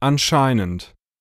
anscheinend.